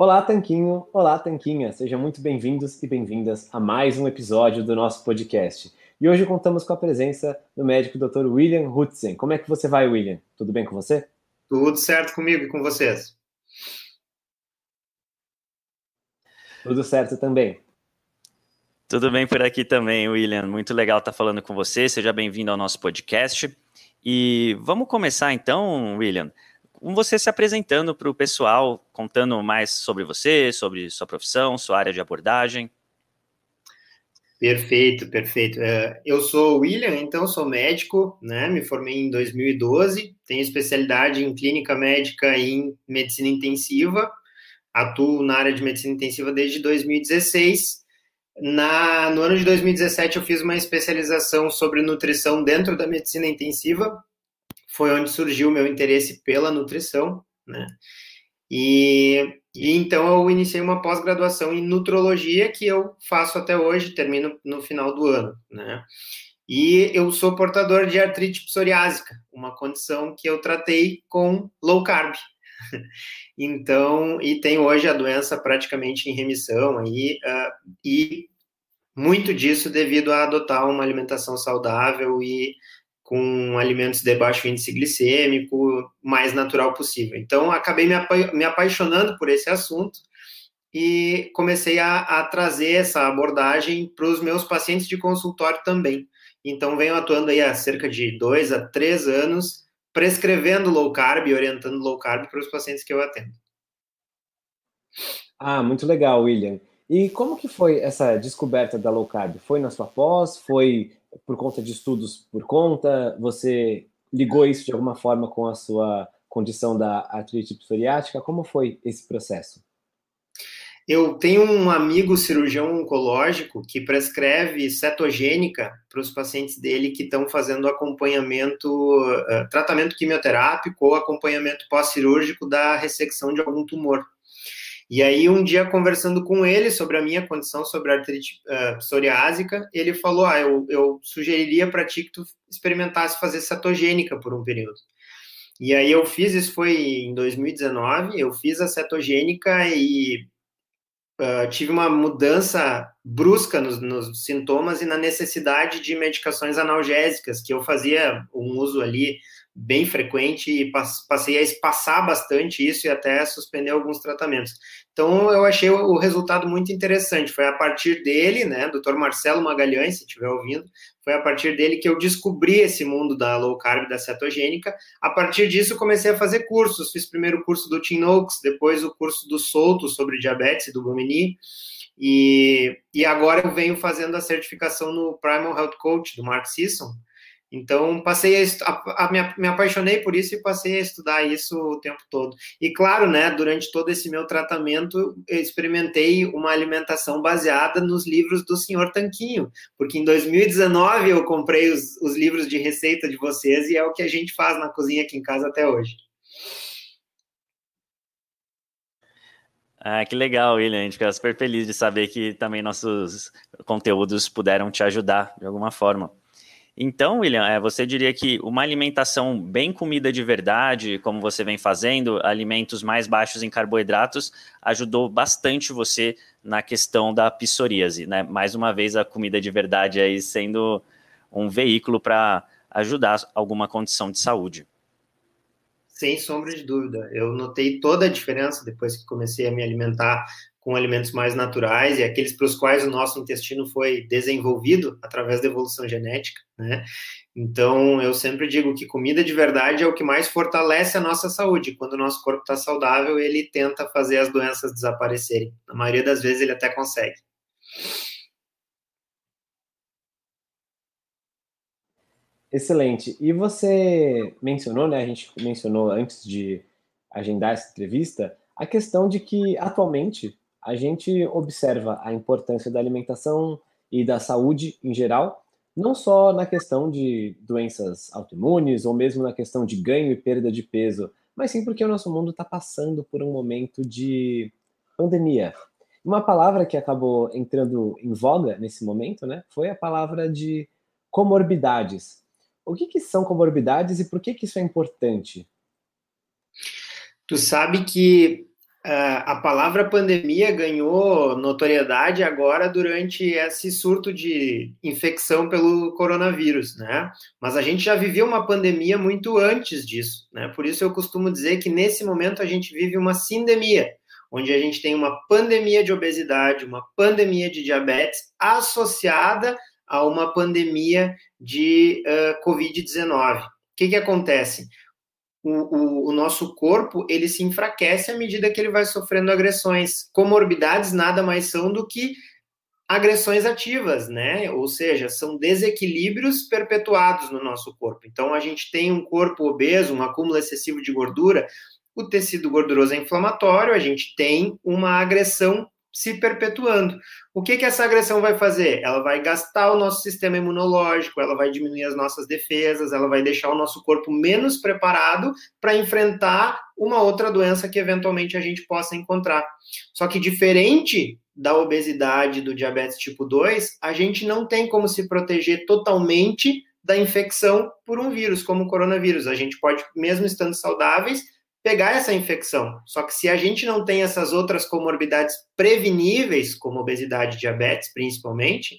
Olá, Tanquinho! Olá, Tanquinha! Sejam muito bem-vindos e bem-vindas a mais um episódio do nosso podcast. E hoje contamos com a presença do médico Dr. William Hutzen. Como é que você vai, William? Tudo bem com você? Tudo certo comigo e com vocês. Tudo certo também. Tudo bem por aqui também, William. Muito legal estar falando com você. Seja bem-vindo ao nosso podcast. E vamos começar então, William com você se apresentando para o pessoal, contando mais sobre você, sobre sua profissão, sua área de abordagem. Perfeito, perfeito. É, eu sou o William, então sou médico, né? Me formei em 2012, tenho especialidade em clínica médica e em medicina intensiva. Atuo na área de medicina intensiva desde 2016. Na, no ano de 2017 eu fiz uma especialização sobre nutrição dentro da medicina intensiva foi onde surgiu o meu interesse pela nutrição, né? E, e então eu iniciei uma pós-graduação em nutrologia que eu faço até hoje, termino no final do ano, né? E eu sou portador de artrite psoriásica, uma condição que eu tratei com low carb. Então, e tenho hoje a doença praticamente em remissão aí, uh, e muito disso devido a adotar uma alimentação saudável e com alimentos de baixo índice glicêmico, mais natural possível. Então, acabei me, apa me apaixonando por esse assunto e comecei a, a trazer essa abordagem para os meus pacientes de consultório também. Então, venho atuando aí há cerca de dois a três anos, prescrevendo low carb e orientando low carb para os pacientes que eu atendo. Ah, muito legal, William. E como que foi essa descoberta da low carb? Foi na sua pós? Foi por conta de estudos por conta? Você ligou isso de alguma forma com a sua condição da artrite psoriática? Como foi esse processo? Eu tenho um amigo cirurgião oncológico que prescreve cetogênica para os pacientes dele que estão fazendo acompanhamento, uh, tratamento quimioterápico ou acompanhamento pós-cirúrgico da ressecção de algum tumor. E aí, um dia, conversando com ele sobre a minha condição, sobre a artrite uh, psoriásica, ele falou: Ah, eu, eu sugeriria para ti que tu experimentasse fazer cetogênica por um período. E aí, eu fiz, isso foi em 2019, eu fiz a cetogênica e uh, tive uma mudança brusca nos, nos sintomas e na necessidade de medicações analgésicas, que eu fazia um uso ali bem frequente e passei a espaçar bastante isso e até suspender alguns tratamentos. Então eu achei o resultado muito interessante. Foi a partir dele, né, Dr. Marcelo Magalhães, se estiver ouvindo, foi a partir dele que eu descobri esse mundo da low carb, da cetogênica. A partir disso comecei a fazer cursos. Fiz primeiro o curso do Tim Noakes, depois o curso do Souto sobre diabetes do Gomini. E, e agora eu venho fazendo a certificação no Primal Health Coach do Mark Sisson, então, passei a, a, a me, me, apaixonei por isso e passei a estudar isso o tempo todo. E claro, né, durante todo esse meu tratamento, eu experimentei uma alimentação baseada nos livros do senhor Tanquinho, porque em 2019 eu comprei os, os livros de receita de vocês e é o que a gente faz na cozinha aqui em casa até hoje. Ah, que legal, William. A gente fica super feliz de saber que também nossos conteúdos puderam te ajudar de alguma forma. Então, William, é, você diria que uma alimentação bem comida de verdade, como você vem fazendo, alimentos mais baixos em carboidratos, ajudou bastante você na questão da psoríase, né? Mais uma vez, a comida de verdade aí sendo um veículo para ajudar alguma condição de saúde. Sem sombra de dúvida. Eu notei toda a diferença depois que comecei a me alimentar com alimentos mais naturais e aqueles para os quais o nosso intestino foi desenvolvido através da evolução genética, né? Então, eu sempre digo que comida de verdade é o que mais fortalece a nossa saúde. Quando o nosso corpo está saudável, ele tenta fazer as doenças desaparecerem. Na maioria das vezes, ele até consegue. Excelente. E você mencionou, né? A gente mencionou antes de agendar essa entrevista, a questão de que atualmente a gente observa a importância da alimentação e da saúde em geral, não só na questão de doenças autoimunes ou mesmo na questão de ganho e perda de peso, mas sim porque o nosso mundo está passando por um momento de pandemia. Uma palavra que acabou entrando em voga nesse momento, né, foi a palavra de comorbidades. O que, que são comorbidades e por que, que isso é importante? Tu sabe que a palavra pandemia ganhou notoriedade agora durante esse surto de infecção pelo coronavírus, né? Mas a gente já vivia uma pandemia muito antes disso, né? Por isso eu costumo dizer que nesse momento a gente vive uma sindemia, onde a gente tem uma pandemia de obesidade, uma pandemia de diabetes associada a uma pandemia de uh, Covid-19. O que, que acontece? O, o, o, nosso corpo ele se enfraquece à medida que ele vai sofrendo agressões. Comorbidades nada mais são do que agressões ativas, né? Ou seja, são desequilíbrios perpetuados no nosso corpo. Então, a gente tem um corpo obeso, um acúmulo excessivo de gordura, o tecido gorduroso é inflamatório, a gente tem uma agressão se perpetuando. O que, que essa agressão vai fazer? Ela vai gastar o nosso sistema imunológico, ela vai diminuir as nossas defesas, ela vai deixar o nosso corpo menos preparado para enfrentar uma outra doença que eventualmente a gente possa encontrar. Só que diferente da obesidade, do diabetes tipo 2, a gente não tem como se proteger totalmente da infecção por um vírus, como o coronavírus. A gente pode, mesmo estando saudáveis, pegar essa infecção. Só que se a gente não tem essas outras comorbidades preveníveis, como obesidade e diabetes, principalmente,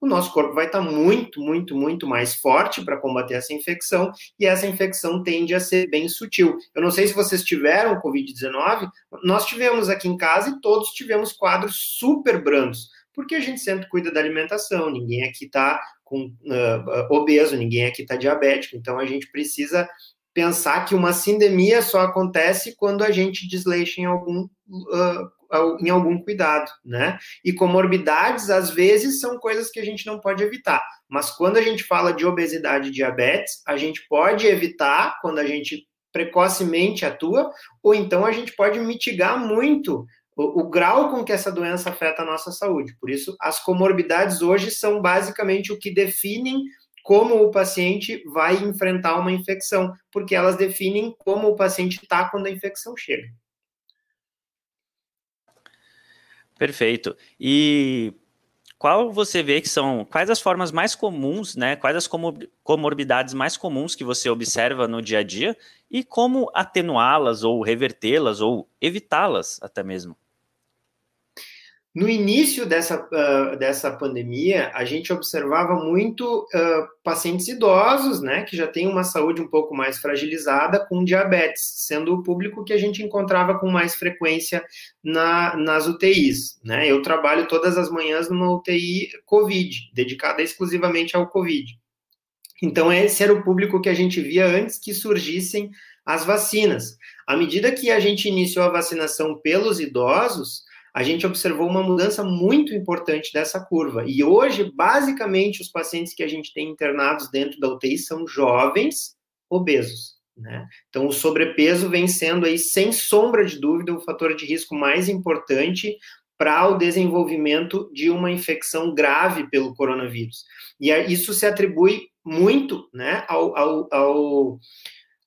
o nosso corpo vai estar muito, muito, muito mais forte para combater essa infecção, e essa infecção tende a ser bem sutil. Eu não sei se vocês tiveram Covid-19, nós tivemos aqui em casa e todos tivemos quadros super brandos, porque a gente sempre cuida da alimentação, ninguém aqui está com uh, obeso, ninguém aqui está diabético, então a gente precisa pensar que uma sindemia só acontece quando a gente desleixa em algum, uh, em algum cuidado, né? E comorbidades, às vezes, são coisas que a gente não pode evitar. Mas quando a gente fala de obesidade e diabetes, a gente pode evitar quando a gente precocemente atua, ou então a gente pode mitigar muito o, o, grau com que essa doença afeta a nossa saúde. Por isso, as comorbidades hoje são basicamente o que definem como o paciente vai enfrentar uma infecção, porque elas definem como o paciente está quando a infecção chega. Perfeito. E qual você vê que são quais as formas mais comuns, né? Quais as comorbidades mais comuns que você observa no dia a dia e como atenuá-las ou revertê-las ou evitá-las até mesmo? No início dessa, uh, dessa pandemia, a gente observava muito uh, pacientes idosos, né, que já têm uma saúde um pouco mais fragilizada, com diabetes, sendo o público que a gente encontrava com mais frequência na, nas UTIs. Né? Eu trabalho todas as manhãs numa UTI COVID, dedicada exclusivamente ao COVID. Então, esse era o público que a gente via antes que surgissem as vacinas. À medida que a gente iniciou a vacinação pelos idosos, a gente observou uma mudança muito importante dessa curva. E hoje, basicamente, os pacientes que a gente tem internados dentro da UTI são jovens obesos. Né? Então, o sobrepeso vem sendo aí, sem sombra de dúvida, o fator de risco mais importante para o desenvolvimento de uma infecção grave pelo coronavírus. E isso se atribui muito né, ao, ao, ao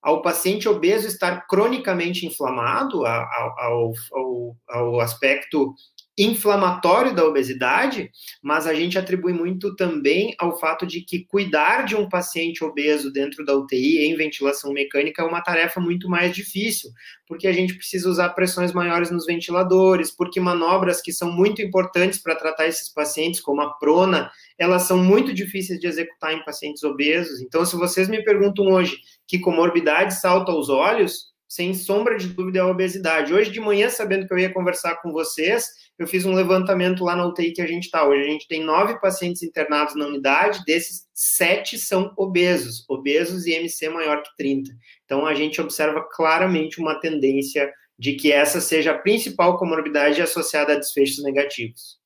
ao paciente obeso estar cronicamente inflamado, ao, ao, ao, aspecto inflamatório da obesidade, mas a gente atribui muito também ao fato de que cuidar de um paciente obeso dentro da UTI em ventilação mecânica é uma tarefa muito mais difícil, porque a gente precisa usar pressões maiores nos ventiladores, porque manobras que são muito importantes para tratar esses pacientes, como a prona, elas são muito difíceis de executar em pacientes obesos. Então, se vocês me perguntam hoje que comorbidade salta aos olhos, sem sombra de dúvida é a obesidade. Hoje de manhã, sabendo que eu ia conversar com vocês, eu fiz um levantamento lá na UTI que a gente está. Hoje a gente tem nove pacientes internados na unidade, desses sete são obesos, obesos e MC maior que 30. Então a gente observa claramente uma tendência de que essa seja a principal comorbidade associada a desfechos negativos.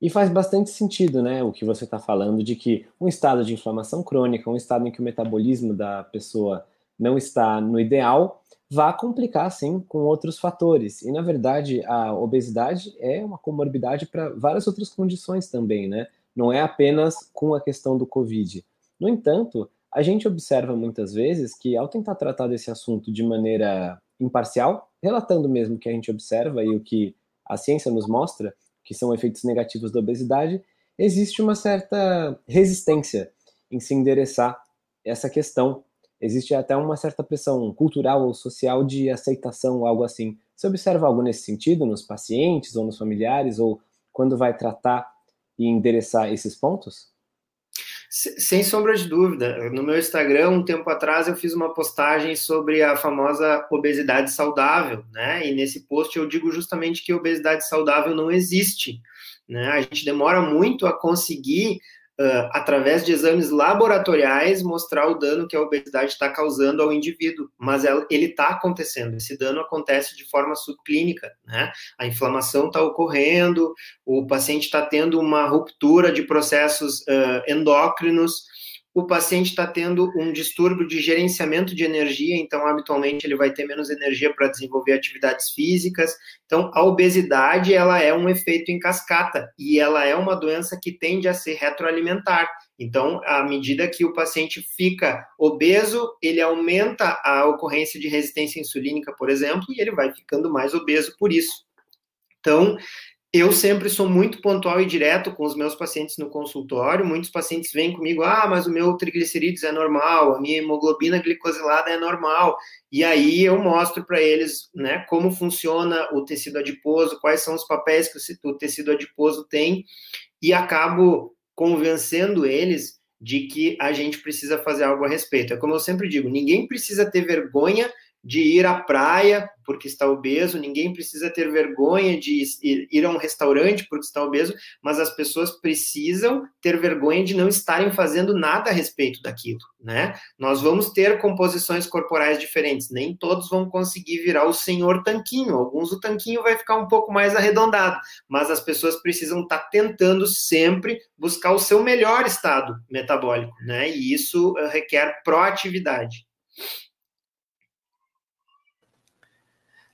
E faz bastante sentido, né, o que você está falando, de que um estado de inflamação crônica, um estado em que o metabolismo da pessoa não está no ideal, vá complicar, sim, com outros fatores. E, na verdade, a obesidade é uma comorbidade para várias outras condições também, né? Não é apenas com a questão do Covid. No entanto, a gente observa muitas vezes que, ao tentar tratar desse assunto de maneira imparcial, relatando mesmo o que a gente observa e o que a ciência nos mostra, que são efeitos negativos da obesidade, existe uma certa resistência em se endereçar essa questão. Existe até uma certa pressão cultural ou social de aceitação ou algo assim. Você observa algo nesse sentido nos pacientes ou nos familiares, ou quando vai tratar e endereçar esses pontos? Sem sombra de dúvida. No meu Instagram, um tempo atrás, eu fiz uma postagem sobre a famosa obesidade saudável, né? E nesse post eu digo justamente que obesidade saudável não existe. Né? A gente demora muito a conseguir uh, através de exames laboratoriais, mostrar o dano que a obesidade está causando ao indivíduo. Mas ela, ele está acontecendo, esse dano acontece de forma subclínica, né? A inflamação está ocorrendo, o paciente está tendo uma ruptura de processos uh, endócrinos, o paciente está tendo um distúrbio de gerenciamento de energia, então habitualmente ele vai ter menos energia para desenvolver atividades físicas. Então a obesidade ela é um efeito em cascata e ela é uma doença que tende a ser retroalimentar. Então, à medida que o paciente fica obeso, ele aumenta a ocorrência de resistência insulínica, por exemplo, e ele vai ficando mais obeso por isso. Então, eu sempre sou muito pontual e direto com os meus pacientes no consultório. Muitos pacientes vêm comigo, ah, mas o meu triglicerídeos é normal, a minha hemoglobina glicosilada é normal. E aí eu mostro para eles, né, como funciona o tecido adiposo, quais são os papéis que o tecido adiposo tem, e acabo convencendo eles de que a gente precisa fazer algo a respeito. É como eu sempre digo, ninguém precisa ter vergonha de ir à praia porque está obeso, ninguém precisa ter vergonha de ir a um restaurante porque está obeso, mas as pessoas precisam ter vergonha de não estarem fazendo nada a respeito daquilo, né? Nós vamos ter composições corporais diferentes, nem todos vão conseguir virar o senhor tanquinho, alguns o tanquinho vai ficar um pouco mais arredondado, mas as pessoas precisam estar tentando sempre buscar o seu melhor estado metabólico, né? E isso eh, requer proatividade.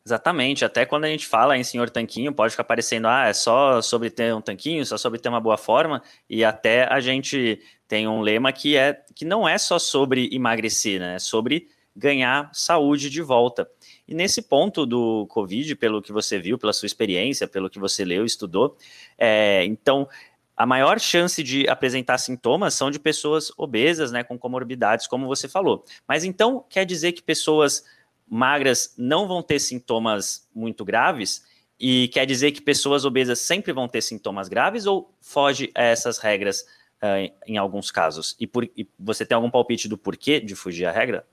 Exatamente, até quando a gente fala em senhor tanquinho, pode ficar parecendo, ah, é só sobre ter um tanquinho, só sobre ter uma boa forma, e até a gente tem um lema que é que não é só sobre emagrecer, né? É sobre ganhar saúde de volta. E nesse ponto do Covid, pelo que você viu, pela sua experiência, pelo que você leu, estudou, é, então a maior chance de apresentar sintomas são de pessoas obesas, né, com comorbidades, como você falou. Mas então quer dizer que pessoas magras não vão ter sintomas muito graves? E quer dizer que pessoas obesas sempre vão ter sintomas graves ou foge a essas regras uh, em alguns casos? E, por, e, você tem algum palpite do porquê de fugir à regra?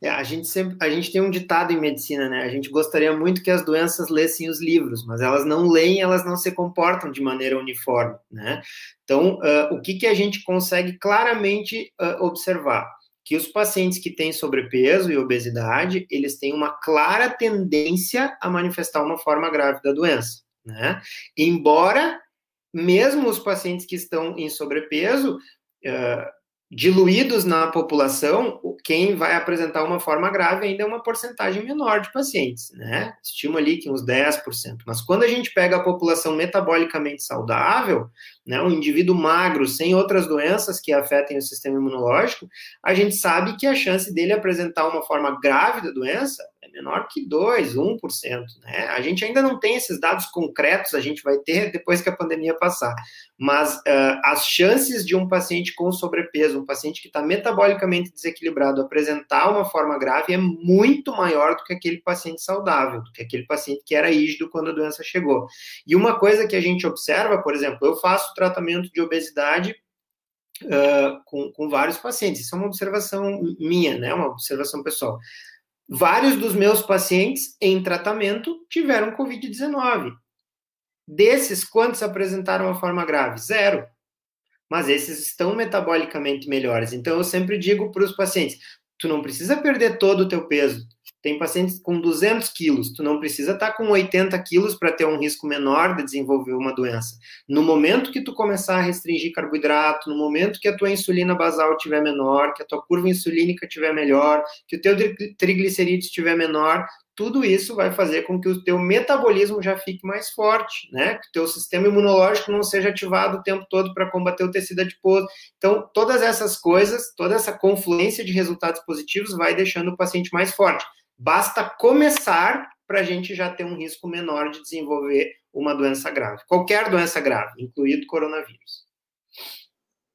É, a gente sempre, a gente tem um ditado em medicina, né? A gente gostaria muito que as doenças lessem os livros, mas elas não leem, elas não se comportam de maneira uniforme, né? Então, uh, o que, que a gente consegue claramente uh, observar? Que os pacientes que têm sobrepeso e obesidade, eles têm uma clara tendência a manifestar uma forma grave da doença, né? Embora, mesmo os pacientes que estão em sobrepeso, uh, diluídos na população, quem vai apresentar uma forma grave ainda é uma porcentagem menor de pacientes, né? Estima ali que uns 10%. Mas quando a gente pega a população metabolicamente saudável, né, um indivíduo magro, sem outras doenças que afetem o sistema imunológico, a gente sabe que a chance dele apresentar uma forma grave da doença menor que 2, 1%. Né? A gente ainda não tem esses dados concretos, a gente vai ter depois que a pandemia passar. Mas uh, as chances de um paciente com sobrepeso, um paciente que está metabolicamente desequilibrado, apresentar uma forma grave é muito maior do que aquele paciente saudável, do que aquele paciente que era rígido quando a doença chegou. E uma coisa que a gente observa, por exemplo, eu faço tratamento de obesidade uh, com, com vários pacientes, isso é uma observação minha, né? Uma observação pessoal. Vários dos meus pacientes em tratamento tiveram Covid-19. Desses, quantos apresentaram a forma grave? Zero. Mas esses estão metabolicamente melhores. Então, eu sempre digo para os pacientes: tu não precisa perder todo o teu peso, tem pacientes com 200 quilos, tu não precisa estar tá com 80 quilos para ter um risco menor de desenvolver uma doença. No momento que tu começar a restringir carboidrato, no momento que a tua insulina basal tiver menor, que a tua curva insulínica tiver melhor, que o teu triglicerídeos estiver menor, tudo isso vai fazer com que o teu metabolismo já fique mais forte, né? Que o teu sistema imunológico não seja ativado o tempo todo para combater o tecido adiposo. Então, todas essas coisas, toda essa confluência de resultados positivos vai deixando o paciente mais forte. Basta começar para a gente já ter um risco menor de desenvolver uma doença grave. Qualquer doença grave, incluído coronavírus.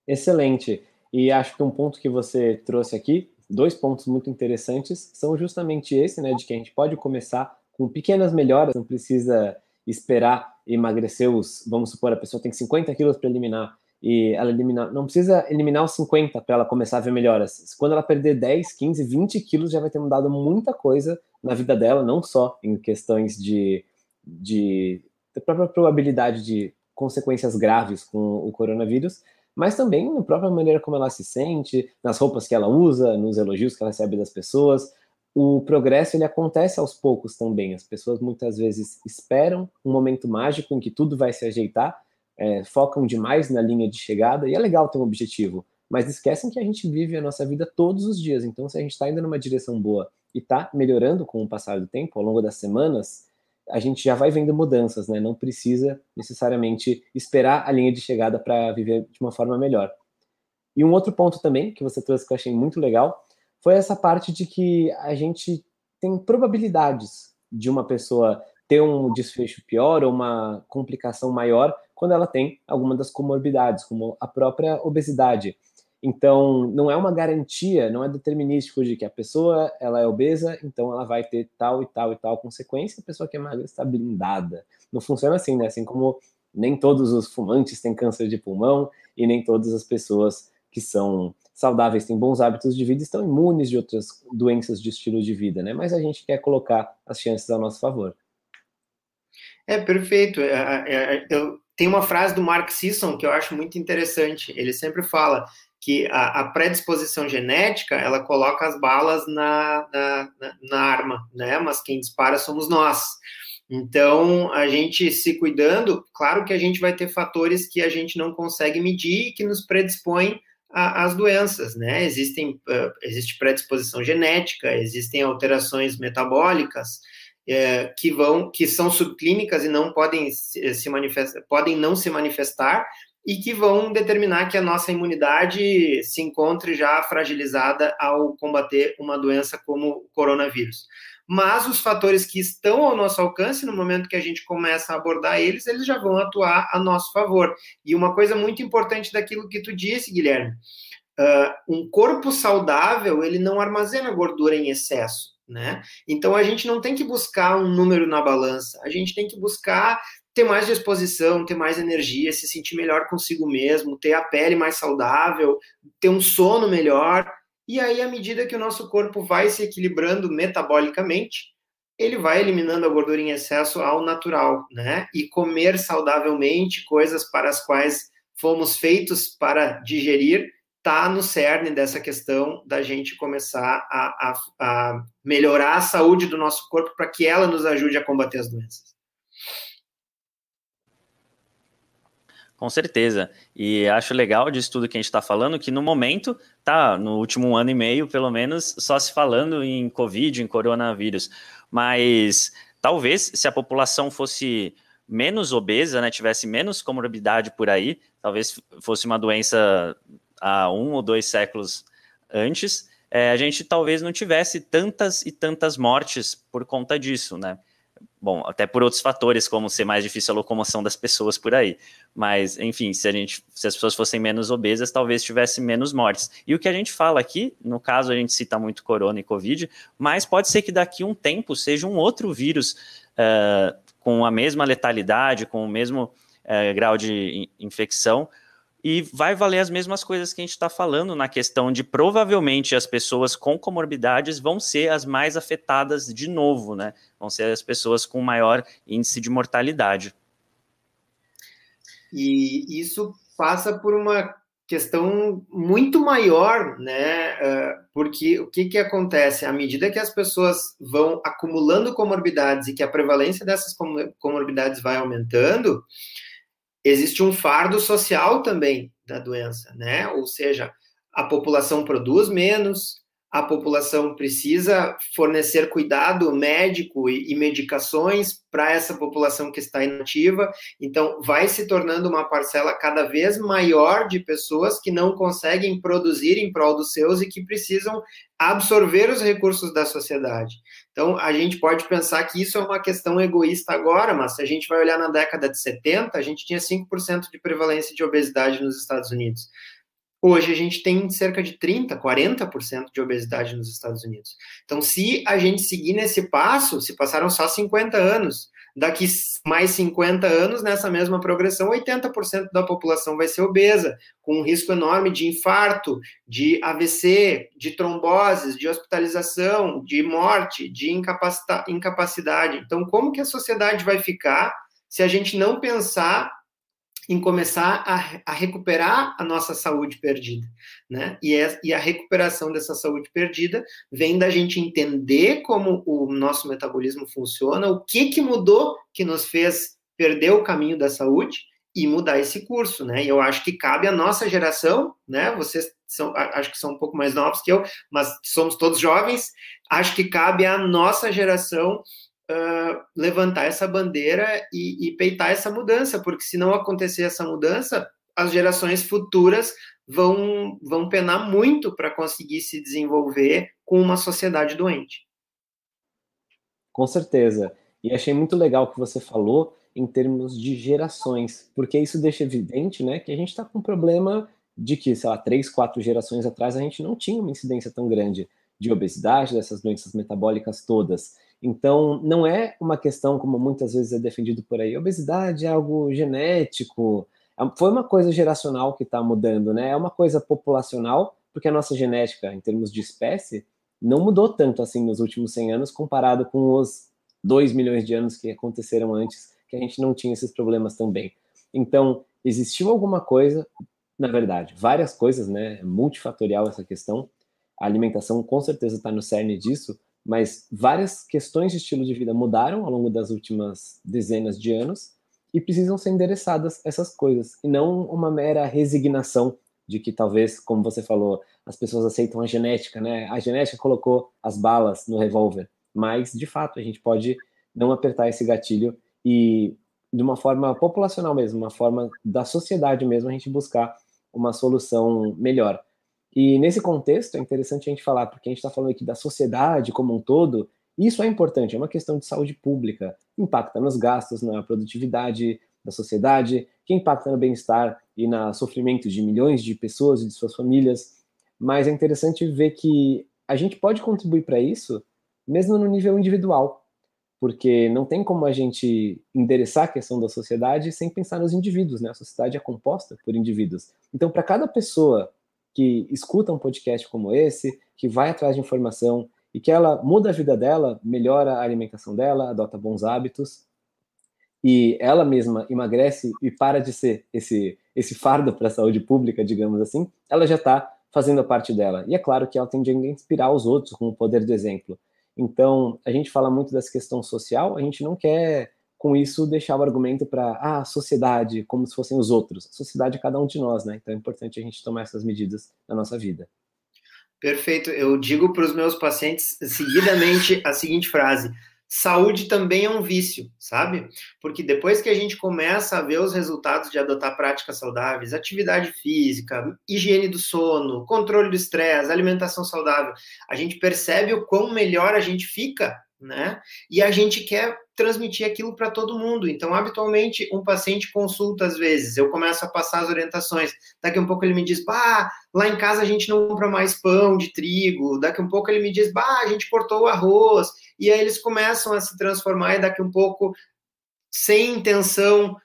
Excelente. E acho que um ponto que você trouxe aqui, dois pontos muito interessantes, são justamente esse, né, de que a gente pode começar com pequenas melhoras, não precisa esperar emagrecer os, vamos supor, a pessoa tem 50 quilos para eliminar, e ela eliminar, não precisa eliminar os 50 para ela começar a ver melhoras. Quando ela perder 10, 15, 20 quilos, já vai ter mudado muita coisa na vida dela, não só em questões de, de própria probabilidade de consequências graves com o coronavírus, mas também na própria maneira como ela se sente, nas roupas que ela usa, nos elogios que ela recebe das pessoas. O progresso ele acontece aos poucos também. As pessoas muitas vezes esperam um momento mágico em que tudo vai se ajeitar, é, focam demais na linha de chegada e é legal ter um objetivo, mas esquecem que a gente vive a nossa vida todos os dias. Então, se a gente está indo numa direção boa e está melhorando com o passar do tempo, ao longo das semanas, a gente já vai vendo mudanças, né? Não precisa necessariamente esperar a linha de chegada para viver de uma forma melhor. E um outro ponto também que você trouxe que eu achei muito legal foi essa parte de que a gente tem probabilidades de uma pessoa ter um desfecho pior ou uma complicação maior quando ela tem alguma das comorbidades, como a própria obesidade. Então, não é uma garantia, não é determinístico de que a pessoa ela é obesa, então ela vai ter tal e tal e tal consequência, a pessoa que é magra está blindada. Não funciona assim, né? Assim como nem todos os fumantes têm câncer de pulmão e nem todas as pessoas que são saudáveis, têm bons hábitos de vida, estão imunes de outras doenças de estilo de vida, né? Mas a gente quer colocar as chances a nosso favor. É perfeito. É, é, é, eu, tem uma frase do Mark Sisson que eu acho muito interessante. Ele sempre fala que a, a, predisposição genética ela coloca as balas na, na, na, arma, né? Mas quem dispara somos nós. Então, a gente se cuidando, claro que a gente vai ter fatores que a gente não consegue medir e que nos predispõem às doenças, né? Existem, uh, existe predisposição genética, existem alterações metabólicas é, que vão, que são subclínicas e não podem se manifestar, podem não se manifestar, e que vão determinar que a nossa imunidade se encontre já fragilizada ao combater uma doença como o coronavírus. Mas os fatores que estão ao nosso alcance, no momento que a gente começa a abordar eles, eles já vão atuar a nosso favor. E uma coisa muito importante daquilo que tu disse, Guilherme, uh, um corpo saudável, ele não armazena gordura em excesso. Né? Então a gente não tem que buscar um número na balança, a gente tem que buscar ter mais disposição, ter mais energia, se sentir melhor consigo mesmo, ter a pele mais saudável, ter um sono melhor. E aí, à medida que o nosso corpo vai se equilibrando metabolicamente, ele vai eliminando a gordura em excesso ao natural, né? E comer saudavelmente, coisas para as quais fomos feitos para digerir, tá no cerne dessa questão da gente começar a, a, a melhorar a saúde do nosso corpo para que ela nos ajude a combater as doenças. Com certeza. E acho legal disso tudo que a gente está falando, que no momento, tá, no último ano e meio, pelo menos, só se falando em Covid, em coronavírus. Mas talvez se a população fosse menos obesa, né, tivesse menos comorbidade por aí, talvez fosse uma doença há um ou dois séculos antes, é, a gente talvez não tivesse tantas e tantas mortes por conta disso, né? Bom, até por outros fatores, como ser mais difícil a locomoção das pessoas por aí. Mas, enfim, se, a gente, se as pessoas fossem menos obesas, talvez tivesse menos mortes. E o que a gente fala aqui, no caso a gente cita muito corona e covid, mas pode ser que daqui um tempo seja um outro vírus uh, com a mesma letalidade, com o mesmo uh, grau de infecção, e vai valer as mesmas coisas que a gente está falando na questão de provavelmente as pessoas com comorbidades vão ser as mais afetadas de novo, né? Vão ser as pessoas com maior índice de mortalidade. E isso passa por uma questão muito maior, né? Ah, porque o que, que acontece? À medida que as pessoas vão acumulando comorbidades e que a prevalência dessas comorbidades vai aumentando, existe um fardo social também da doença, né? Ou seja, a população produz menos, a população precisa fornecer cuidado médico e, e medicações para essa população que está inativa. Então, vai se tornando uma parcela cada vez maior de pessoas que não conseguem produzir em prol dos seus e que precisam absorver os recursos da sociedade. Então, a gente pode pensar que isso é uma questão egoísta agora, mas se a gente vai olhar na década de 70, a gente tinha 5% de prevalência de obesidade nos Estados Unidos Hoje a gente tem cerca de 30%, 40% de obesidade nos Estados Unidos. Então, se a gente seguir nesse passo, se passaram só 50 anos, daqui mais 50 anos, nessa mesma progressão, 80% da população vai ser obesa, com um risco enorme de infarto, de AVC, de tromboses, de hospitalização, de morte, de incapacidade. Então, como que a sociedade vai ficar se a gente não pensar em começar a, a, recuperar a nossa saúde perdida, né? E, é, e, a recuperação dessa saúde perdida vem da gente entender como o nosso metabolismo funciona, o que que mudou que nos fez perder o caminho da saúde e mudar esse curso, né? E eu acho que cabe à nossa geração, né? Vocês são, acho que são um pouco mais novos que eu, mas somos todos jovens. Acho que cabe à nossa geração levantar essa bandeira e, e peitar essa mudança, porque se não acontecer essa mudança, as gerações futuras vão, vão penar muito para conseguir se desenvolver com uma sociedade doente. Com certeza. E achei muito legal o que você falou em termos de gerações, porque isso deixa evidente né, que a gente está com um problema de que, sei lá, três, quatro gerações atrás a gente não tinha uma incidência tão grande de obesidade, dessas doenças metabólicas todas. Então, não é uma questão, como muitas vezes é defendido por aí, obesidade é algo genético, é foi uma coisa geracional que está mudando, né? É uma coisa populacional, porque a nossa genética, em termos de espécie, não mudou tanto assim nos últimos 100 anos, comparado com os 2 milhões de anos que aconteceram antes, que a gente não tinha esses problemas também. Então, existiu alguma coisa, na verdade, várias coisas, né? É multifatorial essa questão. A alimentação com certeza está no cerne disso, mas várias questões de estilo de vida mudaram ao longo das últimas dezenas de anos e precisam ser endereçadas essas coisas, e não uma mera resignação de que talvez, como você falou, as pessoas aceitam a genética, né? A genética colocou as balas no revólver, mas de fato a gente pode não apertar esse gatilho e de uma forma populacional mesmo, uma forma da sociedade mesmo, a gente buscar uma solução melhor. E nesse contexto é interessante a gente falar, porque a gente está falando aqui da sociedade como um todo, isso é importante, é uma questão de saúde pública, impacta nos gastos, na produtividade da sociedade, que impacta no bem-estar e no sofrimento de milhões de pessoas e de suas famílias. Mas é interessante ver que a gente pode contribuir para isso, mesmo no nível individual, porque não tem como a gente endereçar a questão da sociedade sem pensar nos indivíduos, né? A sociedade é composta por indivíduos. Então, para cada pessoa que escuta um podcast como esse, que vai atrás de informação e que ela muda a vida dela, melhora a alimentação dela, adota bons hábitos e ela mesma emagrece e para de ser esse esse fardo para a saúde pública, digamos assim, ela já está fazendo a parte dela. E é claro que ela tende a inspirar os outros com o poder do exemplo. Então, a gente fala muito dessa questão social, a gente não quer com isso deixar o argumento para ah, a sociedade, como se fossem os outros. A sociedade é cada um de nós, né? Então é importante a gente tomar essas medidas na nossa vida. Perfeito. Eu digo para os meus pacientes seguidamente a seguinte frase: saúde também é um vício, sabe? Porque depois que a gente começa a ver os resultados de adotar práticas saudáveis, atividade física, higiene do sono, controle do estresse, alimentação saudável, a gente percebe o quão melhor a gente fica né? E a gente quer transmitir aquilo para todo mundo. Então, habitualmente, um paciente consulta às vezes, eu começo a passar as orientações. Daqui a um pouco ele me diz, bah, lá em casa a gente não compra mais pão de trigo. Daqui a um pouco ele me diz, bah, a gente cortou o arroz. E aí eles começam a se transformar e daqui a um pouco, sem intenção,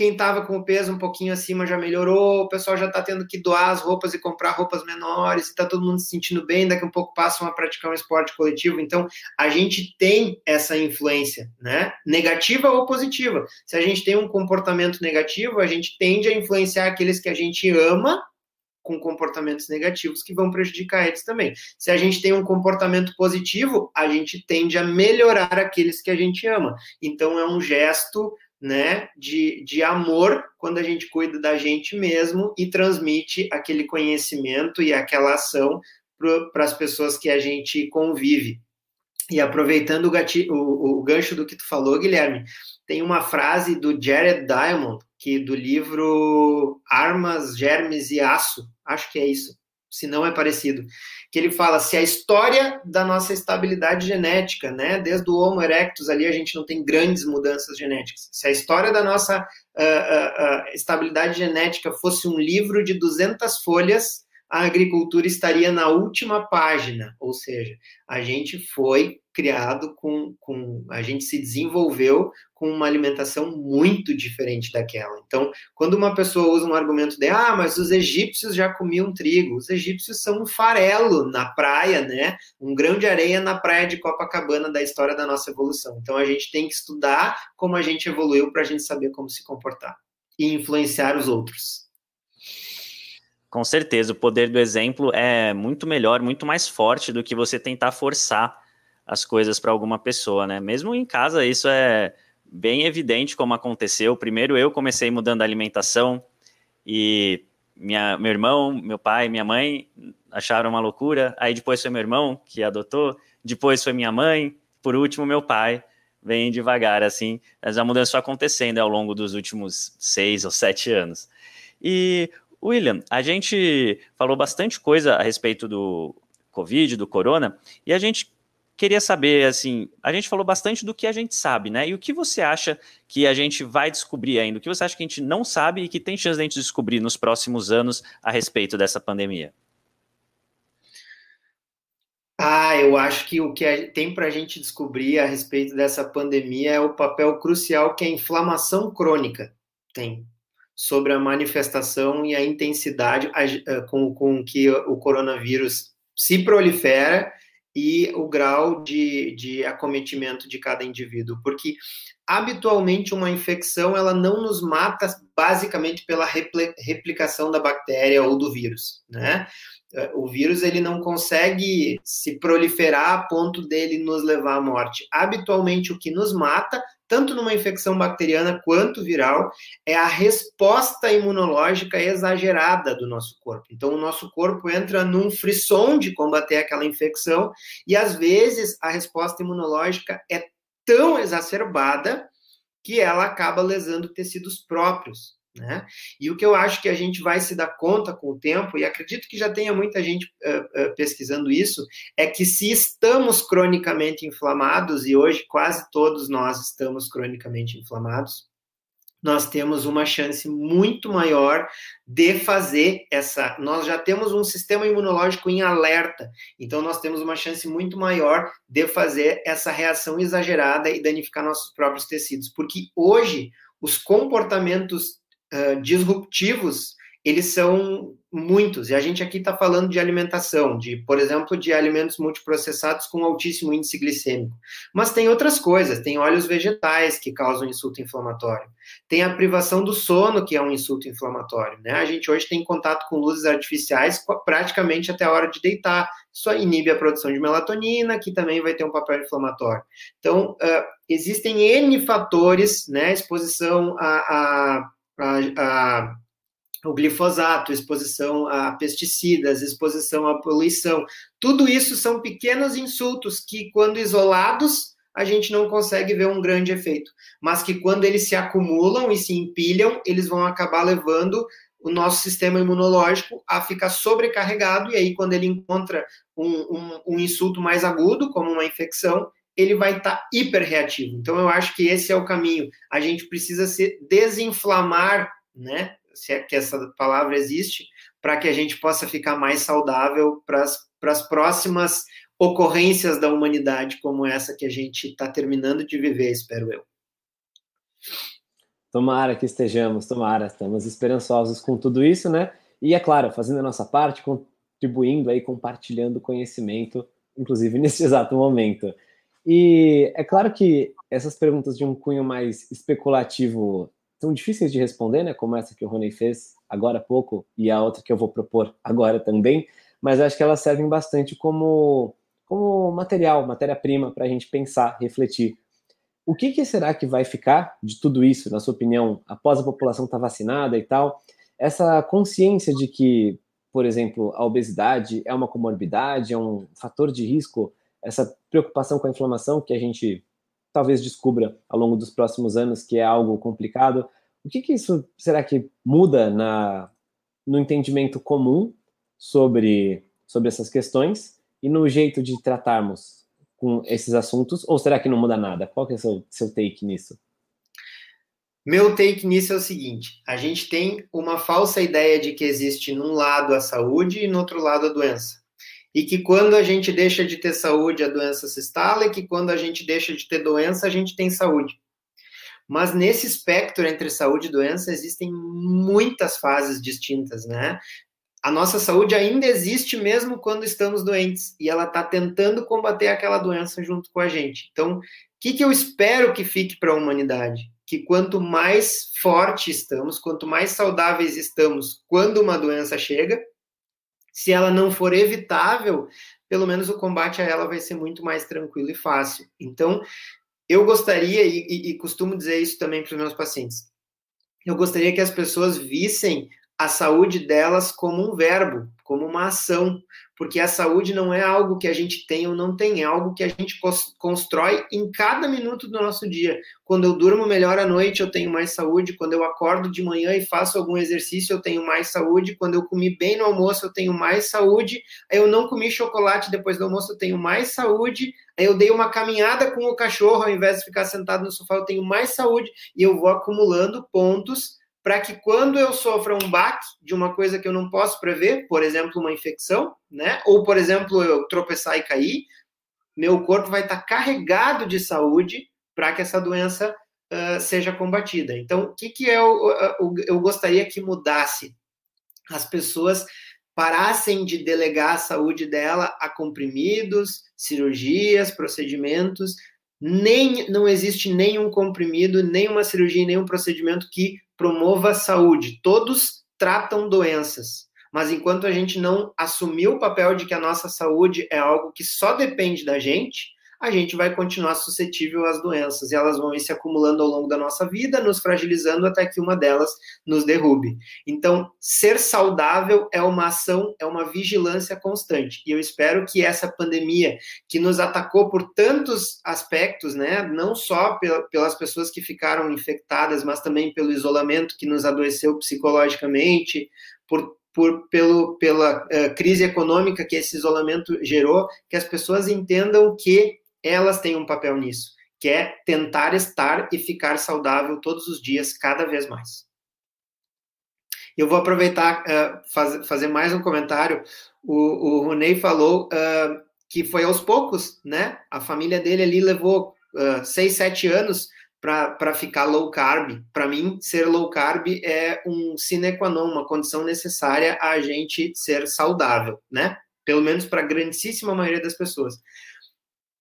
quem estava com o peso um pouquinho acima já melhorou, o pessoal já está tendo que doar as roupas e comprar roupas menores, está todo mundo se sentindo bem, daqui a um pouco passam a praticar um esporte coletivo. Então, a gente tem essa influência, né? Negativa ou positiva. Se a gente tem um comportamento negativo, a gente tende a influenciar aqueles que a gente ama com comportamentos negativos que vão prejudicar eles também. Se a gente tem um comportamento positivo, a gente tende a melhorar aqueles que a gente ama. Então, é um gesto né, de, de amor quando a gente cuida da gente mesmo e transmite aquele conhecimento e aquela ação para as pessoas que a gente convive. E aproveitando o, gatilho, o, o, gancho do que tu falou, Guilherme, tem uma frase do Jared Diamond, que do livro Armas, Germes e Aço, acho que é isso, se não é parecido, que ele fala se a história da nossa estabilidade genética, né, desde o Homo erectus ali a gente não tem grandes mudanças genéticas. Se a história da nossa uh, uh, uh, estabilidade genética fosse um livro de 200 folhas, a agricultura estaria na última página, ou seja, a gente foi criado com, com a gente se desenvolveu com uma alimentação muito diferente daquela. Então, quando uma pessoa usa um argumento de ah, mas os egípcios já comiam trigo, os egípcios são um farelo na praia, né? Um grão de areia na praia de Copacabana da história da nossa evolução. Então, a gente tem que estudar como a gente evoluiu para a gente saber como se comportar e influenciar os outros. Com certeza, o poder do exemplo é muito melhor, muito mais forte do que você tentar forçar as coisas para alguma pessoa, né? Mesmo em casa, isso é bem evidente como aconteceu. Primeiro, eu comecei mudando a alimentação e minha, meu irmão, meu pai, minha mãe acharam uma loucura. Aí depois foi meu irmão que adotou, depois foi minha mãe, por último, meu pai. Vem devagar, assim, mas a mudança acontecendo ao longo dos últimos seis ou sete anos. E William, a gente falou bastante coisa a respeito do Covid, do corona, e a gente queria saber, assim, a gente falou bastante do que a gente sabe, né? E o que você acha que a gente vai descobrir ainda? O que você acha que a gente não sabe e que tem chance de a gente descobrir nos próximos anos a respeito dessa pandemia? Ah, eu acho que o que tem para a gente descobrir a respeito dessa pandemia é o papel crucial que a inflamação crônica tem sobre a manifestação e a intensidade eh, com, com que o coronavírus se prolifera e o grau de, de acometimento de cada indivíduo, porque habitualmente uma infecção ela não nos mata basicamente pela replicação da bactéria ou do vírus, né? O vírus ele não consegue se proliferar a ponto dele nos levar à morte. Habitualmente o que nos mata tanto numa infecção bacteriana quanto viral, é a resposta imunológica exagerada do nosso corpo. Então, o nosso corpo entra num frisson de combater aquela infecção, e às vezes a resposta imunológica é tão exacerbada que ela acaba lesando tecidos próprios. Né? E o que eu acho que a gente vai se dar conta com o tempo, e acredito que já tenha muita gente uh, uh, pesquisando isso, é que se estamos cronicamente inflamados, e hoje quase todos nós estamos cronicamente inflamados, nós temos uma chance muito maior de fazer essa. Nós já temos um sistema imunológico em alerta, então nós temos uma chance muito maior de fazer essa reação exagerada e danificar nossos próprios tecidos, porque hoje os comportamentos disruptivos, eles são muitos. E a gente aqui está falando de alimentação, de, por exemplo, de alimentos multiprocessados com altíssimo índice glicêmico. Mas tem outras coisas, tem óleos vegetais que causam insulto inflamatório. Tem a privação do sono, que é um insulto inflamatório. Né? A gente hoje tem contato com luzes artificiais praticamente até a hora de deitar. Isso inibe a produção de melatonina, que também vai ter um papel inflamatório. Então, uh, existem N fatores, né? Exposição a, a a, a, o glifosato, exposição a pesticidas, exposição à poluição. Tudo isso são pequenos insultos que, quando isolados, a gente não consegue ver um grande efeito, mas que quando eles se acumulam e se empilham, eles vão acabar levando o nosso sistema imunológico a ficar sobrecarregado, e aí, quando ele encontra um, um, um insulto mais agudo, como uma infecção, ele vai estar tá hiperreativo. Então, eu acho que esse é o caminho. A gente precisa se desinflamar, né? Se é que essa palavra existe, para que a gente possa ficar mais saudável para as próximas ocorrências da humanidade, como essa que a gente está terminando de viver, espero eu. Tomara que estejamos, tomara, estamos esperançosos com tudo isso, né? E é claro, fazendo a nossa parte, contribuindo aí, compartilhando conhecimento, inclusive nesse exato momento. E é claro que essas perguntas de um cunho mais especulativo são difíceis de responder, né? Como essa que o Rony fez agora há pouco e a outra que eu vou propor agora também, mas acho que elas servem bastante como, como material, matéria-prima para a gente pensar, refletir. O que, que, será que vai ficar de tudo isso, na sua opinião, após a população estar tá vacinada e tal? Essa consciência de que, por exemplo, a obesidade é uma comorbidade, é um fator de risco essa preocupação com a inflamação que a gente talvez descubra ao longo dos próximos anos que é algo complicado. O que, que isso será que muda na, no entendimento comum sobre, sobre essas questões e no jeito de tratarmos com esses assuntos? Ou será que não muda nada? Qual que é o seu, seu take nisso? Meu take nisso é o seguinte: a gente tem uma falsa ideia de que existe num lado a saúde e no outro lado a doença. E que quando a gente deixa de ter saúde, a doença se instala, e que quando a gente deixa de ter doença, a gente tem saúde. Mas nesse espectro entre saúde e doença existem muitas fases distintas, né? A nossa saúde ainda existe mesmo quando estamos doentes e ela está tentando combater aquela doença junto com a gente. Então, o que, que eu espero que fique para a humanidade? Que quanto mais forte estamos, quanto mais saudáveis estamos quando uma doença chega, se ela não for evitável, pelo menos o combate a ela vai ser muito mais tranquilo e fácil. Então, eu gostaria, e, e, e costumo dizer isso também para os meus pacientes, eu gostaria que as pessoas vissem a saúde delas como um verbo, como uma ação, porque a saúde não é algo que a gente tem ou não tem, é algo que a gente constrói em cada minuto do nosso dia. Quando eu durmo melhor à noite, eu tenho mais saúde. Quando eu acordo de manhã e faço algum exercício, eu tenho mais saúde. Quando eu comi bem no almoço, eu tenho mais saúde. Eu não comi chocolate depois do almoço, eu tenho mais saúde. Eu dei uma caminhada com o cachorro, ao invés de ficar sentado no sofá, eu tenho mais saúde. E eu vou acumulando pontos para que quando eu sofra um baque de uma coisa que eu não posso prever, por exemplo, uma infecção, né? Ou, por exemplo, eu tropeçar e cair, meu corpo vai estar carregado de saúde para que essa doença uh, seja combatida. Então, o que, que eu, eu, eu gostaria que mudasse? As pessoas parassem de delegar a saúde dela a comprimidos, cirurgias, procedimentos. Nem, não existe nenhum comprimido, nenhuma cirurgia, nenhum procedimento que promova a saúde. Todos tratam doenças. Mas enquanto a gente não assumir o papel de que a nossa saúde é algo que só depende da gente, a gente vai continuar suscetível às doenças e elas vão ir se acumulando ao longo da nossa vida, nos fragilizando até que uma delas nos derrube. Então, ser saudável é uma ação, é uma vigilância constante. E eu espero que essa pandemia, que nos atacou por tantos aspectos, né, não só pelas pessoas que ficaram infectadas, mas também pelo isolamento que nos adoeceu psicologicamente, por por, pelo, pela uh, crise econômica que esse isolamento gerou, que as pessoas entendam que elas têm um papel nisso, que é tentar estar e ficar saudável todos os dias, cada vez mais. Eu vou aproveitar uh, faz, fazer mais um comentário. O, o falou uh, que foi aos poucos, né? A família dele ali levou uh, seis, sete anos para ficar low carb. Para mim, ser low carb é um sine qua non, uma condição necessária a gente ser saudável, né? Pelo menos para a grandíssima maioria das pessoas.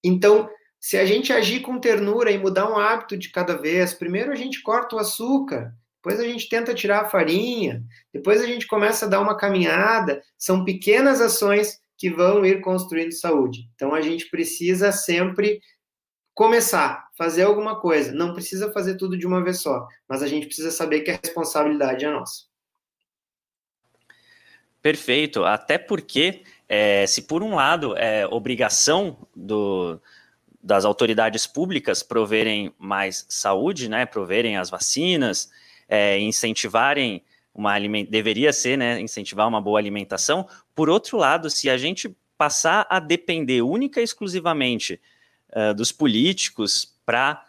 Então, se a gente agir com ternura e mudar um hábito de cada vez, primeiro a gente corta o açúcar, depois a gente tenta tirar a farinha, depois a gente começa a dar uma caminhada, são pequenas ações que vão ir construindo saúde. Então a gente precisa sempre começar, fazer alguma coisa. Não precisa fazer tudo de uma vez só, mas a gente precisa saber que a responsabilidade é nossa. Perfeito, até porque é, se por um lado é obrigação do, das autoridades públicas proverem mais saúde, né, proverem as vacinas, é, incentivarem uma deveria ser, né, incentivar uma boa alimentação. Por outro lado, se a gente passar a depender única e exclusivamente uh, dos políticos para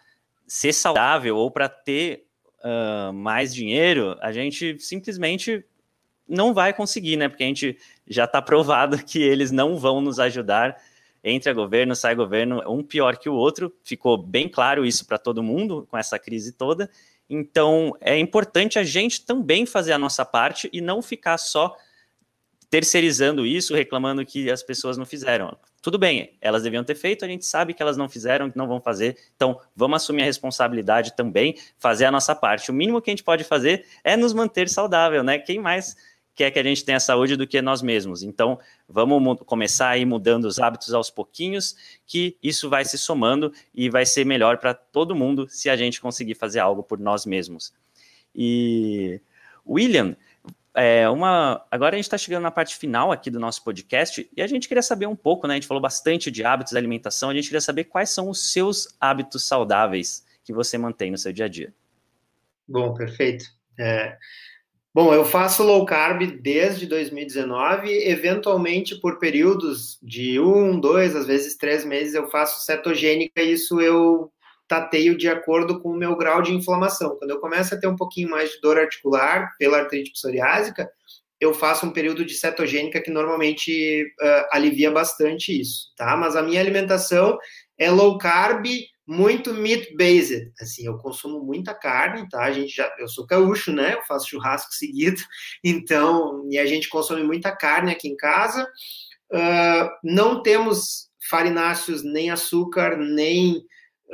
ser saudável ou para ter uh, mais dinheiro, a gente simplesmente não vai conseguir, né? Porque a gente já está provado que eles não vão nos ajudar. Entra governo, sai governo, um pior que o outro. Ficou bem claro isso para todo mundo com essa crise toda. Então é importante a gente também fazer a nossa parte e não ficar só terceirizando isso, reclamando que as pessoas não fizeram. Tudo bem, elas deviam ter feito, a gente sabe que elas não fizeram, que não vão fazer. Então, vamos assumir a responsabilidade também, fazer a nossa parte. O mínimo que a gente pode fazer é nos manter saudável, né? Quem mais quer que a gente tenha saúde do que nós mesmos. Então, vamos começar aí mudando os hábitos aos pouquinhos, que isso vai se somando e vai ser melhor para todo mundo se a gente conseguir fazer algo por nós mesmos. E William, é uma. Agora a gente está chegando na parte final aqui do nosso podcast e a gente queria saber um pouco, né? A gente falou bastante de hábitos alimentação, a gente queria saber quais são os seus hábitos saudáveis que você mantém no seu dia a dia. Bom, perfeito. É, Bom, eu faço low carb desde 2019, eventualmente por períodos de um, dois, às vezes três meses eu faço cetogênica, isso eu tateio de acordo com o meu grau de inflamação. Quando eu começo a ter um pouquinho mais de dor articular pela artrite psoriásica, eu faço um período de cetogênica que normalmente uh, alivia bastante isso, tá? Mas a minha alimentação é low carb, muito meat based. Assim, eu consumo muita carne, tá? A gente já, eu sou gaúcho, né? Eu faço churrasco seguido, então, e a gente consome muita carne aqui em casa. Uh, não temos farináceos, nem açúcar, nem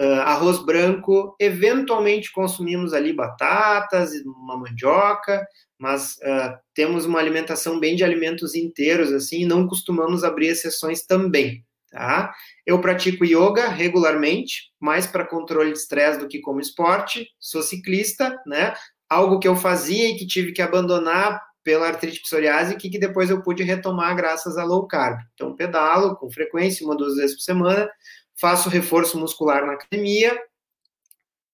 uh, arroz branco. Eventualmente consumimos ali batatas, uma mandioca, mas uh, temos uma alimentação bem de alimentos inteiros, assim, e não costumamos abrir exceções também, tá? Eu pratico yoga regularmente, mais para controle de estresse do que como esporte, sou ciclista, né? Algo que eu fazia e que tive que abandonar pela artrite psoriase, que, que depois eu pude retomar graças a low carb. Então, pedalo com frequência, uma, duas vezes por semana, faço reforço muscular na academia,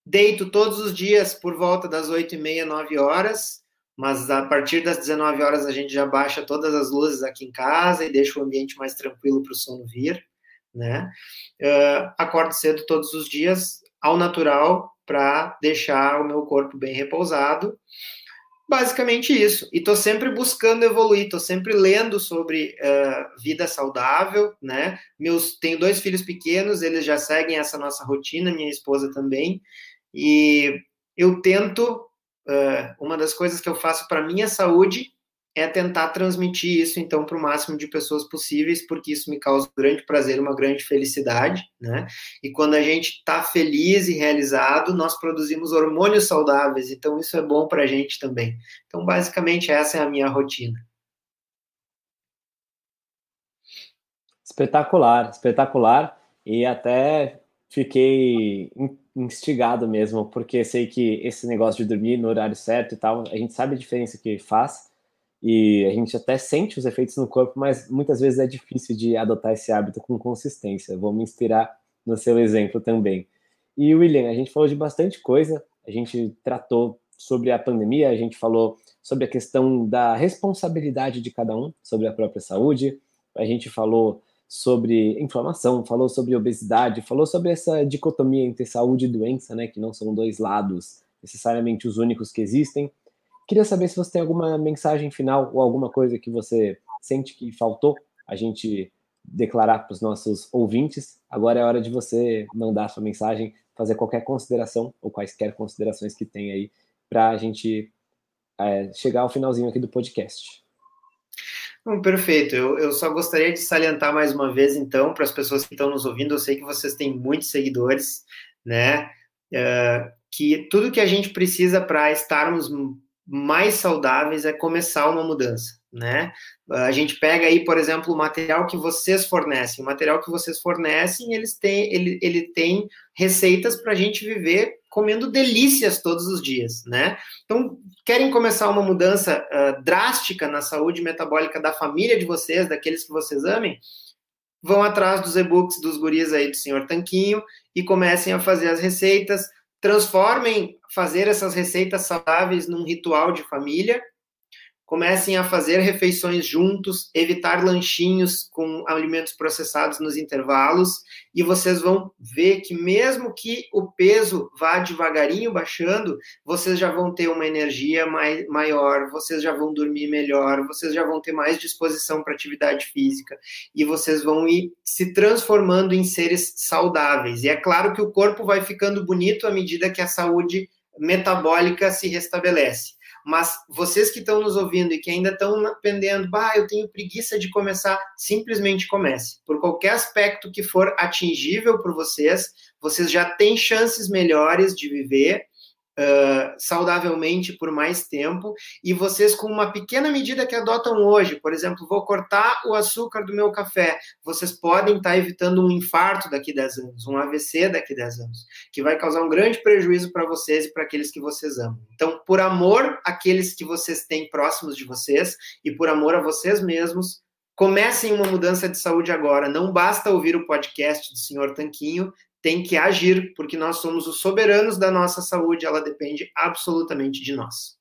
deito todos os dias por volta das oito e meia, nove horas, mas a partir das 19 horas a gente já baixa todas as luzes aqui em casa e deixa o ambiente mais tranquilo para o sono vir, né? Uh, acordo cedo todos os dias, ao natural, para deixar o meu corpo bem repousado. Basicamente isso. E estou sempre buscando evoluir, estou sempre lendo sobre uh, vida saudável, né? Meus, tenho dois filhos pequenos, eles já seguem essa nossa rotina, minha esposa também, e eu tento uh, uma das coisas que eu faço para minha saúde é tentar transmitir isso então para o máximo de pessoas possíveis, porque isso me causa um grande prazer, uma grande felicidade, né? E quando a gente está feliz e realizado, nós produzimos hormônios saudáveis, então isso é bom para a gente também. Então, basicamente, essa é a minha rotina. Espetacular, espetacular. E até fiquei instigado mesmo, porque sei que esse negócio de dormir no horário certo e tal, a gente sabe a diferença que faz e a gente até sente os efeitos no corpo, mas muitas vezes é difícil de adotar esse hábito com consistência. Vou me inspirar no seu exemplo também. E William, a gente falou de bastante coisa, a gente tratou sobre a pandemia, a gente falou sobre a questão da responsabilidade de cada um sobre a própria saúde, a gente falou sobre inflamação, falou sobre obesidade, falou sobre essa dicotomia entre saúde e doença, né, que não são dois lados necessariamente os únicos que existem. Queria saber se você tem alguma mensagem final ou alguma coisa que você sente que faltou a gente declarar para os nossos ouvintes. Agora é hora de você mandar sua mensagem, fazer qualquer consideração ou quaisquer considerações que tem aí para a gente é, chegar ao finalzinho aqui do podcast. Bom, perfeito. Eu, eu só gostaria de salientar mais uma vez, então, para as pessoas que estão nos ouvindo, eu sei que vocês têm muitos seguidores, né? Uh, que tudo que a gente precisa para estarmos mais saudáveis é começar uma mudança, né? A gente pega aí, por exemplo, o material que vocês fornecem. O material que vocês fornecem, eles têm, ele, ele tem receitas para a gente viver comendo delícias todos os dias, né? Então, querem começar uma mudança uh, drástica na saúde metabólica da família de vocês, daqueles que vocês amem, vão atrás dos e-books dos guris aí do senhor Tanquinho e comecem a fazer as receitas, transformem fazer essas receitas saudáveis num ritual de família, comecem a fazer refeições juntos, evitar lanchinhos com alimentos processados nos intervalos, e vocês vão ver que mesmo que o peso vá devagarinho baixando, vocês já vão ter uma energia mai, maior, vocês já vão dormir melhor, vocês já vão ter mais disposição para atividade física, e vocês vão ir se transformando em seres saudáveis. E é claro que o corpo vai ficando bonito à medida que a saúde metabólica se restabelece. Mas vocês que estão nos ouvindo e que ainda estão pendendo, bah, eu tenho preguiça de começar, simplesmente comece. Por qualquer aspecto que for atingível por vocês, vocês já têm chances melhores de viver uh, saudavelmente por mais tempo, e vocês, com uma pequena medida que adotam hoje, por exemplo, vou cortar o açúcar do meu café, vocês podem estar evitando um infarto daqui a 10 anos, um AVC daqui a 10 anos, que vai causar um grande prejuízo para vocês e para aqueles que vocês amam. Então, por amor àqueles que vocês têm próximos de vocês e por amor a vocês mesmos, comecem uma mudança de saúde agora. Não basta ouvir o podcast do Senhor Tanquinho, tem que agir, porque nós somos os soberanos da nossa saúde, ela depende absolutamente de nós.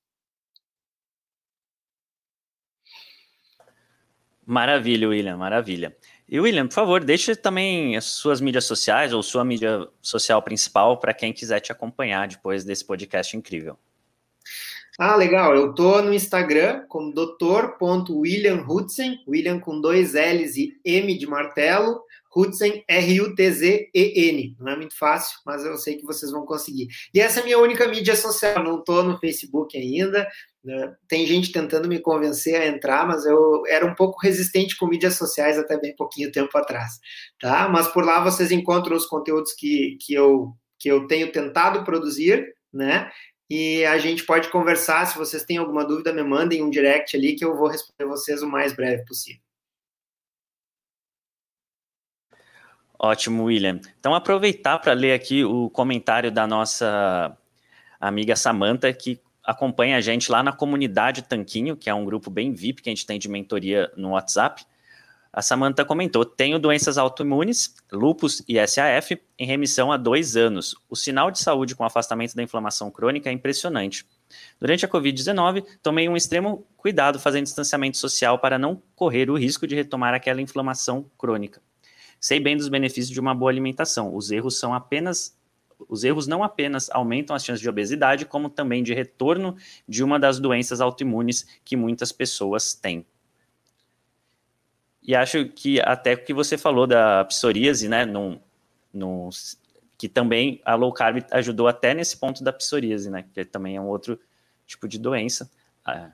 Maravilha, William, maravilha. E William, por favor, deixe também as suas mídias sociais ou sua mídia social principal para quem quiser te acompanhar depois desse podcast incrível. Ah, legal. Eu tô no Instagram como doutor.williamhudsen, William com dois L's e M de martelo, Hudsen, R-U-T-Z-E-N. Não é muito fácil, mas eu sei que vocês vão conseguir. E essa é a minha única mídia social. Não tô no Facebook ainda. Né? Tem gente tentando me convencer a entrar, mas eu era um pouco resistente com mídias sociais até bem pouquinho tempo atrás, tá? Mas por lá vocês encontram os conteúdos que, que, eu, que eu tenho tentado produzir, né? E a gente pode conversar. Se vocês têm alguma dúvida, me mandem um direct ali que eu vou responder vocês o mais breve possível. Ótimo, William. Então, aproveitar para ler aqui o comentário da nossa amiga Samantha, que acompanha a gente lá na comunidade Tanquinho, que é um grupo bem VIP que a gente tem de mentoria no WhatsApp. A Samantha comentou: tenho doenças autoimunes, lupus e SAF, em remissão há dois anos. O sinal de saúde com afastamento da inflamação crônica é impressionante. Durante a Covid-19, tomei um extremo cuidado fazendo distanciamento social para não correr o risco de retomar aquela inflamação crônica. Sei bem dos benefícios de uma boa alimentação. Os erros são apenas os erros não apenas aumentam as chances de obesidade, como também de retorno de uma das doenças autoimunes que muitas pessoas têm. E acho que até o que você falou da psoríase, né, num, num, que também a low carb ajudou até nesse ponto da psoríase, né, que também é um outro tipo de doença. Ah,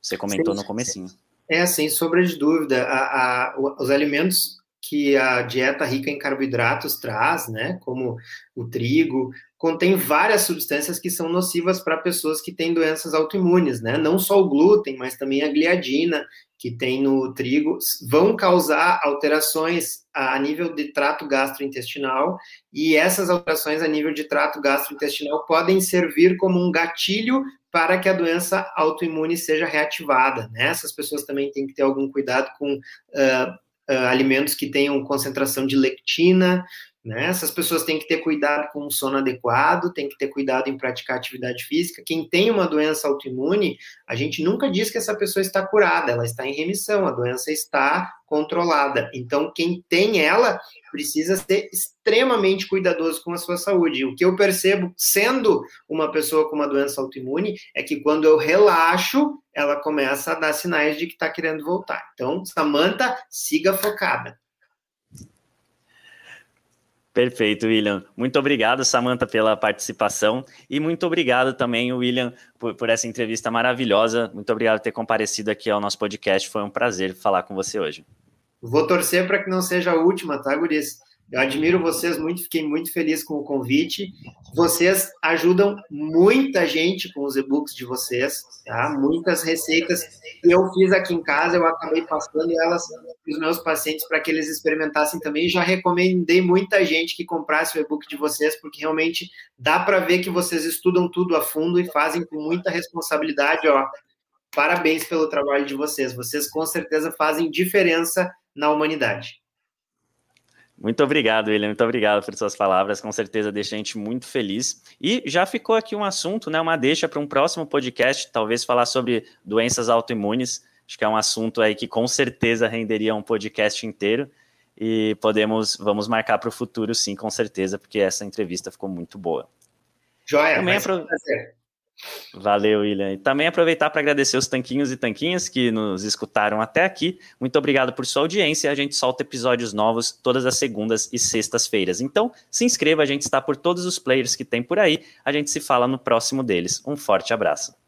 você comentou sim, no comecinho. É, sem sombra de dúvida. A, a, os alimentos que a dieta rica em carboidratos traz, né, como o trigo, contém várias substâncias que são nocivas para pessoas que têm doenças autoimunes, né? Não só o glúten, mas também a gliadina, que tem no trigo, vão causar alterações a nível de trato gastrointestinal, e essas alterações a nível de trato gastrointestinal podem servir como um gatilho para que a doença autoimune seja reativada. Né? Essas pessoas também têm que ter algum cuidado com uh, uh, alimentos que tenham concentração de lectina, né? Essas pessoas têm que ter cuidado com o sono adequado, têm que ter cuidado em praticar atividade física. Quem tem uma doença autoimune, a gente nunca diz que essa pessoa está curada, ela está em remissão, a doença está controlada. Então, quem tem ela precisa ser extremamente cuidadoso com a sua saúde. O que eu percebo, sendo uma pessoa com uma doença autoimune, é que quando eu relaxo, ela começa a dar sinais de que está querendo voltar. Então, Samanta, siga focada. Perfeito, William. Muito obrigado, Samantha, pela participação e muito obrigado também, William, por, por, essa entrevista maravilhosa. Muito obrigado por ter comparecido aqui ao nosso podcast. Foi um prazer falar com você hoje. Vou torcer para que não seja a última, tá, Guris? Eu admiro vocês muito, fiquei muito feliz com o convite. Vocês ajudam muita gente com os e-books de vocês, tá? Muitas receitas que eu fiz aqui em casa, eu acabei passando elas para os meus pacientes para que eles experimentassem também. Já recomendei muita gente que comprasse o e-book de vocês, porque realmente dá para ver que vocês estudam tudo a fundo e fazem com muita responsabilidade, ó. Parabéns pelo trabalho de vocês. Vocês com certeza fazem diferença na humanidade. Muito obrigado, William. Muito obrigado por suas palavras. Com certeza deixa a gente muito feliz. E já ficou aqui um assunto, né? Uma deixa para um próximo podcast, talvez falar sobre doenças autoimunes. Acho que é um assunto aí que com certeza renderia um podcast inteiro. E podemos, vamos marcar para o futuro, sim, com certeza, porque essa entrevista ficou muito boa. Joia, Também é pro... prazer. Valeu, William. E também aproveitar para agradecer os tanquinhos e tanquinhas que nos escutaram até aqui. Muito obrigado por sua audiência. A gente solta episódios novos todas as segundas e sextas-feiras. Então, se inscreva, a gente está por todos os players que tem por aí. A gente se fala no próximo deles. Um forte abraço.